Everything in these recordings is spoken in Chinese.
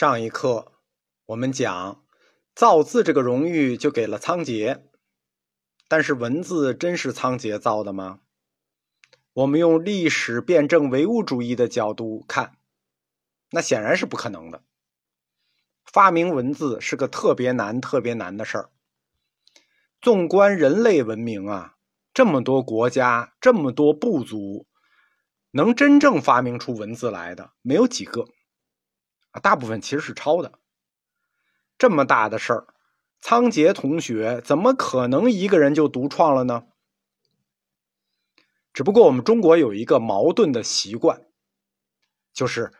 上一课我们讲造字这个荣誉就给了仓颉，但是文字真是仓颉造的吗？我们用历史辩证唯物主义的角度看，那显然是不可能的。发明文字是个特别难、特别难的事儿。纵观人类文明啊，这么多国家、这么多部族，能真正发明出文字来的没有几个。啊，大部分其实是抄的。这么大的事儿，仓颉同学怎么可能一个人就独创了呢？只不过我们中国有一个矛盾的习惯，就是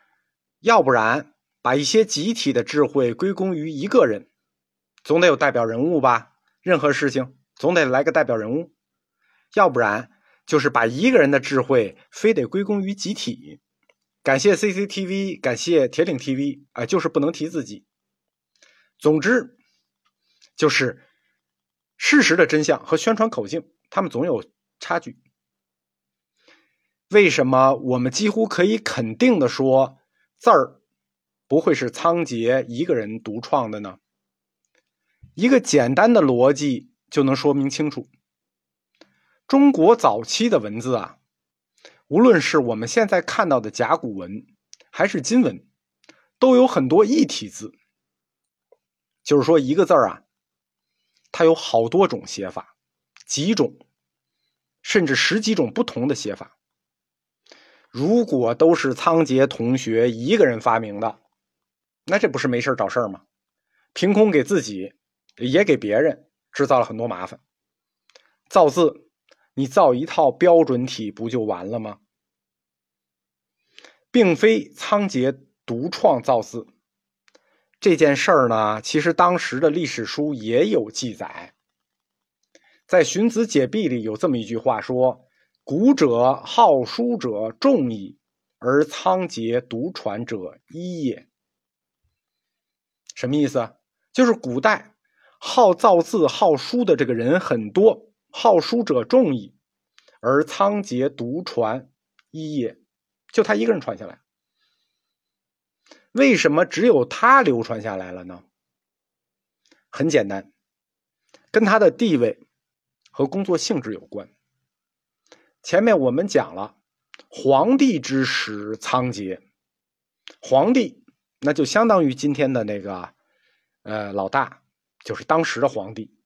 要不然把一些集体的智慧归功于一个人，总得有代表人物吧？任何事情总得来个代表人物，要不然就是把一个人的智慧非得归功于集体。感谢 CCTV，感谢铁岭 TV，啊，就是不能提自己。总之，就是事实的真相和宣传口径，他们总有差距。为什么我们几乎可以肯定的说，字儿不会是仓颉一个人独创的呢？一个简单的逻辑就能说明清楚。中国早期的文字啊。无论是我们现在看到的甲骨文，还是金文，都有很多异体字。就是说，一个字儿啊，它有好多种写法，几种，甚至十几种不同的写法。如果都是仓颉同学一个人发明的，那这不是没事找事儿吗？凭空给自己，也给别人制造了很多麻烦。造字。你造一套标准体不就完了吗？并非仓颉独创造字这件事儿呢，其实当时的历史书也有记载。在《荀子·解弊》里有这么一句话说：“古者好书者众矣，而仓颉独传者一也。”什么意思？就是古代好造字、好书的这个人很多。好书者众矣，而仓颉独传一也，就他一个人传下来。为什么只有他流传下来了呢？很简单，跟他的地位和工作性质有关。前面我们讲了，皇帝之时仓颉，皇帝那就相当于今天的那个呃老大，就是当时的皇帝，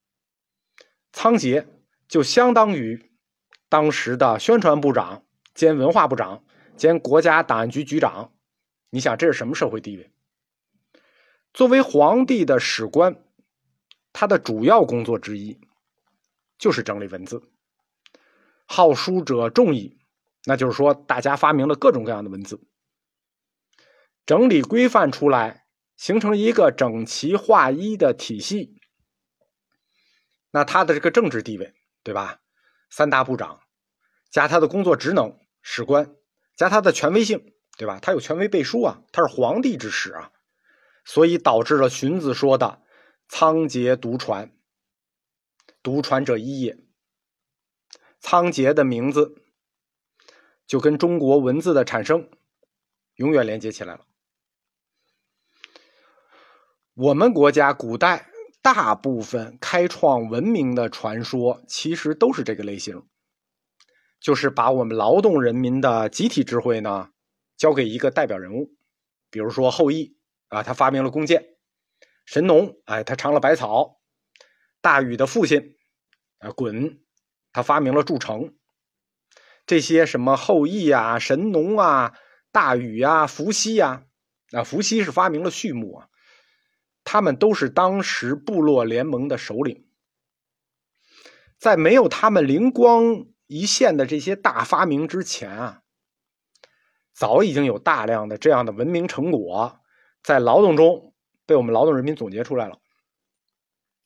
仓颉。就相当于当时的宣传部长兼文化部长兼国家档案局局长，你想这是什么社会地位？作为皇帝的史官，他的主要工作之一就是整理文字。好书者众矣，那就是说大家发明了各种各样的文字，整理规范出来，形成一个整齐划一的体系。那他的这个政治地位。对吧？三大部长加他的工作职能，史官加他的权威性，对吧？他有权威背书啊，他是皇帝之史啊，所以导致了荀子说的“仓颉独传”，独传者一也。仓颉的名字就跟中国文字的产生永远连接起来了。我们国家古代。大部分开创文明的传说，其实都是这个类型，就是把我们劳动人民的集体智慧呢，交给一个代表人物，比如说后羿啊，他发明了弓箭；神农，哎，他尝了百草；大禹的父亲啊，鲧，他发明了铸城。这些什么后羿啊、神农啊、大禹啊、伏羲呀，啊，伏羲是发明了畜牧啊。他们都是当时部落联盟的首领，在没有他们灵光一线的这些大发明之前啊，早已经有大量的这样的文明成果在劳动中被我们劳动人民总结出来了。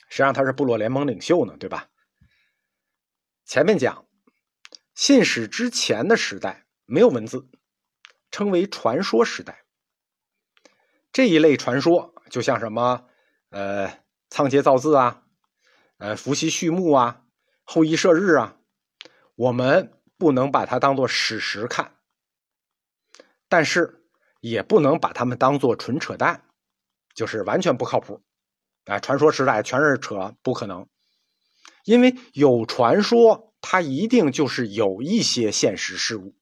谁让他是部落联盟领袖呢？对吧？前面讲信史之前的时代没有文字，称为传说时代。这一类传说。就像什么，呃，仓颉造字啊，呃，伏羲畜牧啊，后羿射日啊，我们不能把它当做史实看，但是也不能把它们当做纯扯淡，就是完全不靠谱。啊，传说时代全是扯，不可能。因为有传说，它一定就是有一些现实事物。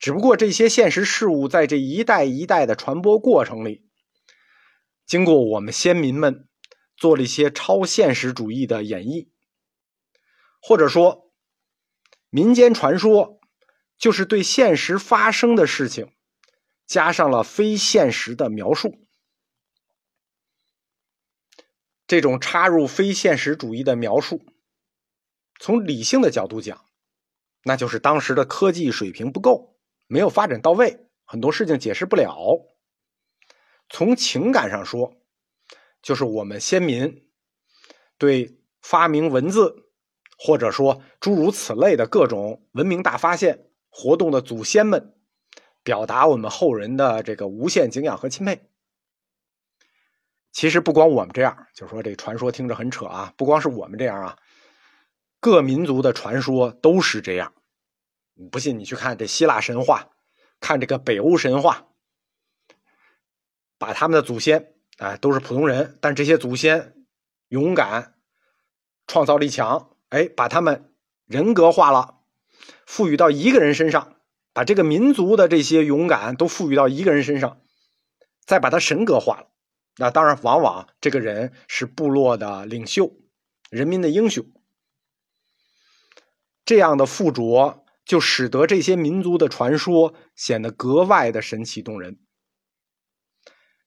只不过这些现实事物在这一代一代的传播过程里，经过我们先民们做了一些超现实主义的演绎，或者说，民间传说就是对现实发生的事情加上了非现实的描述。这种插入非现实主义的描述，从理性的角度讲，那就是当时的科技水平不够，没有发展到位，很多事情解释不了。从情感上说，就是我们先民对发明文字，或者说诸如此类的各种文明大发现活动的祖先们，表达我们后人的这个无限敬仰和钦佩。其实不光我们这样，就说这传说听着很扯啊。不光是我们这样啊，各民族的传说都是这样。不信你去看这希腊神话，看这个北欧神话，把他们的祖先哎都是普通人，但这些祖先勇敢、创造力强，哎，把他们人格化了，赋予到一个人身上，把这个民族的这些勇敢都赋予到一个人身上，再把他神格化了。那当然，往往这个人是部落的领袖，人民的英雄。这样的附着，就使得这些民族的传说显得格外的神奇动人。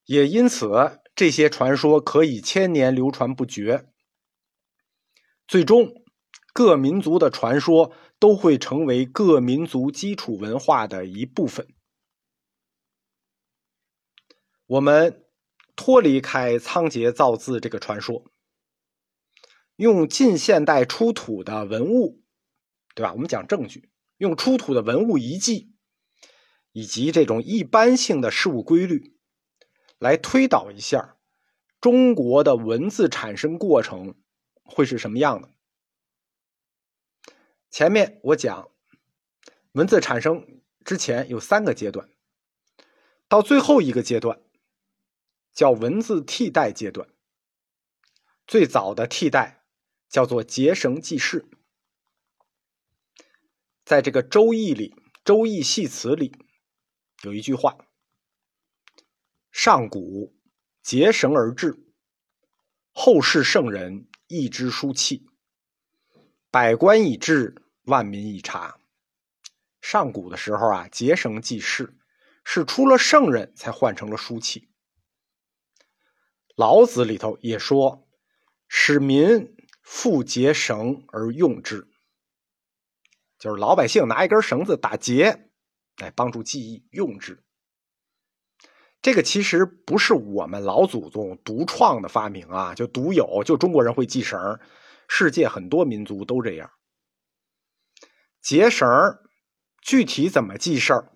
也因此，这些传说可以千年流传不绝。最终，各民族的传说都会成为各民族基础文化的一部分。我们。脱离开仓颉造字这个传说，用近现代出土的文物，对吧？我们讲证据，用出土的文物遗迹，以及这种一般性的事物规律，来推导一下中国的文字产生过程会是什么样的。前面我讲，文字产生之前有三个阶段，到最后一个阶段。叫文字替代阶段，最早的替代叫做结绳记事。在这个《周易》里，《周易系辞》里有一句话：“上古结绳而治，后世圣人易之书契，百官以治，万民以察。”上古的时候啊，结绳记事是出了圣人才换成了书契。老子里头也说：“使民复结绳而用之。”就是老百姓拿一根绳子打结，来帮助记忆用之。这个其实不是我们老祖宗独创的发明啊，就独有，就中国人会系绳，世界很多民族都这样。结绳具体怎么记事儿？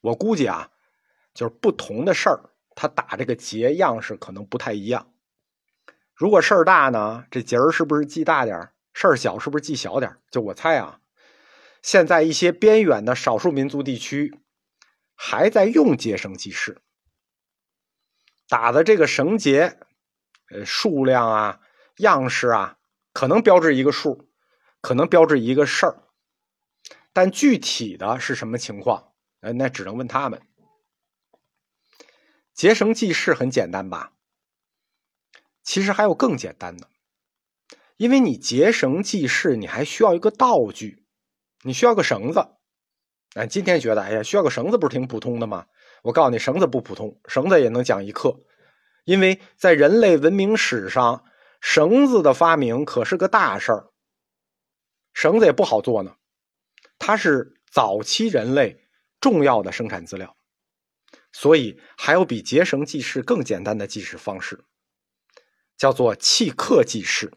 我估计啊，就是不同的事儿。他打这个结样式可能不太一样。如果事儿大呢，这结儿是不是记大点事儿小是不是记小点就我猜啊，现在一些边远的少数民族地区还在用结绳记事，打的这个绳结，呃，数量啊、样式啊，可能标志一个数，可能标志一个事儿，但具体的是什么情况，呃，那只能问他们。结绳记事很简单吧？其实还有更简单的，因为你结绳记事，你还需要一个道具，你需要个绳子。哎，今天觉得，哎呀，需要个绳子不是挺普通的吗？我告诉你，绳子不普通，绳子也能讲一课，因为在人类文明史上，绳子的发明可是个大事儿。绳子也不好做呢，它是早期人类重要的生产资料。所以，还有比结绳记事更简单的记事方式，叫做契刻记事。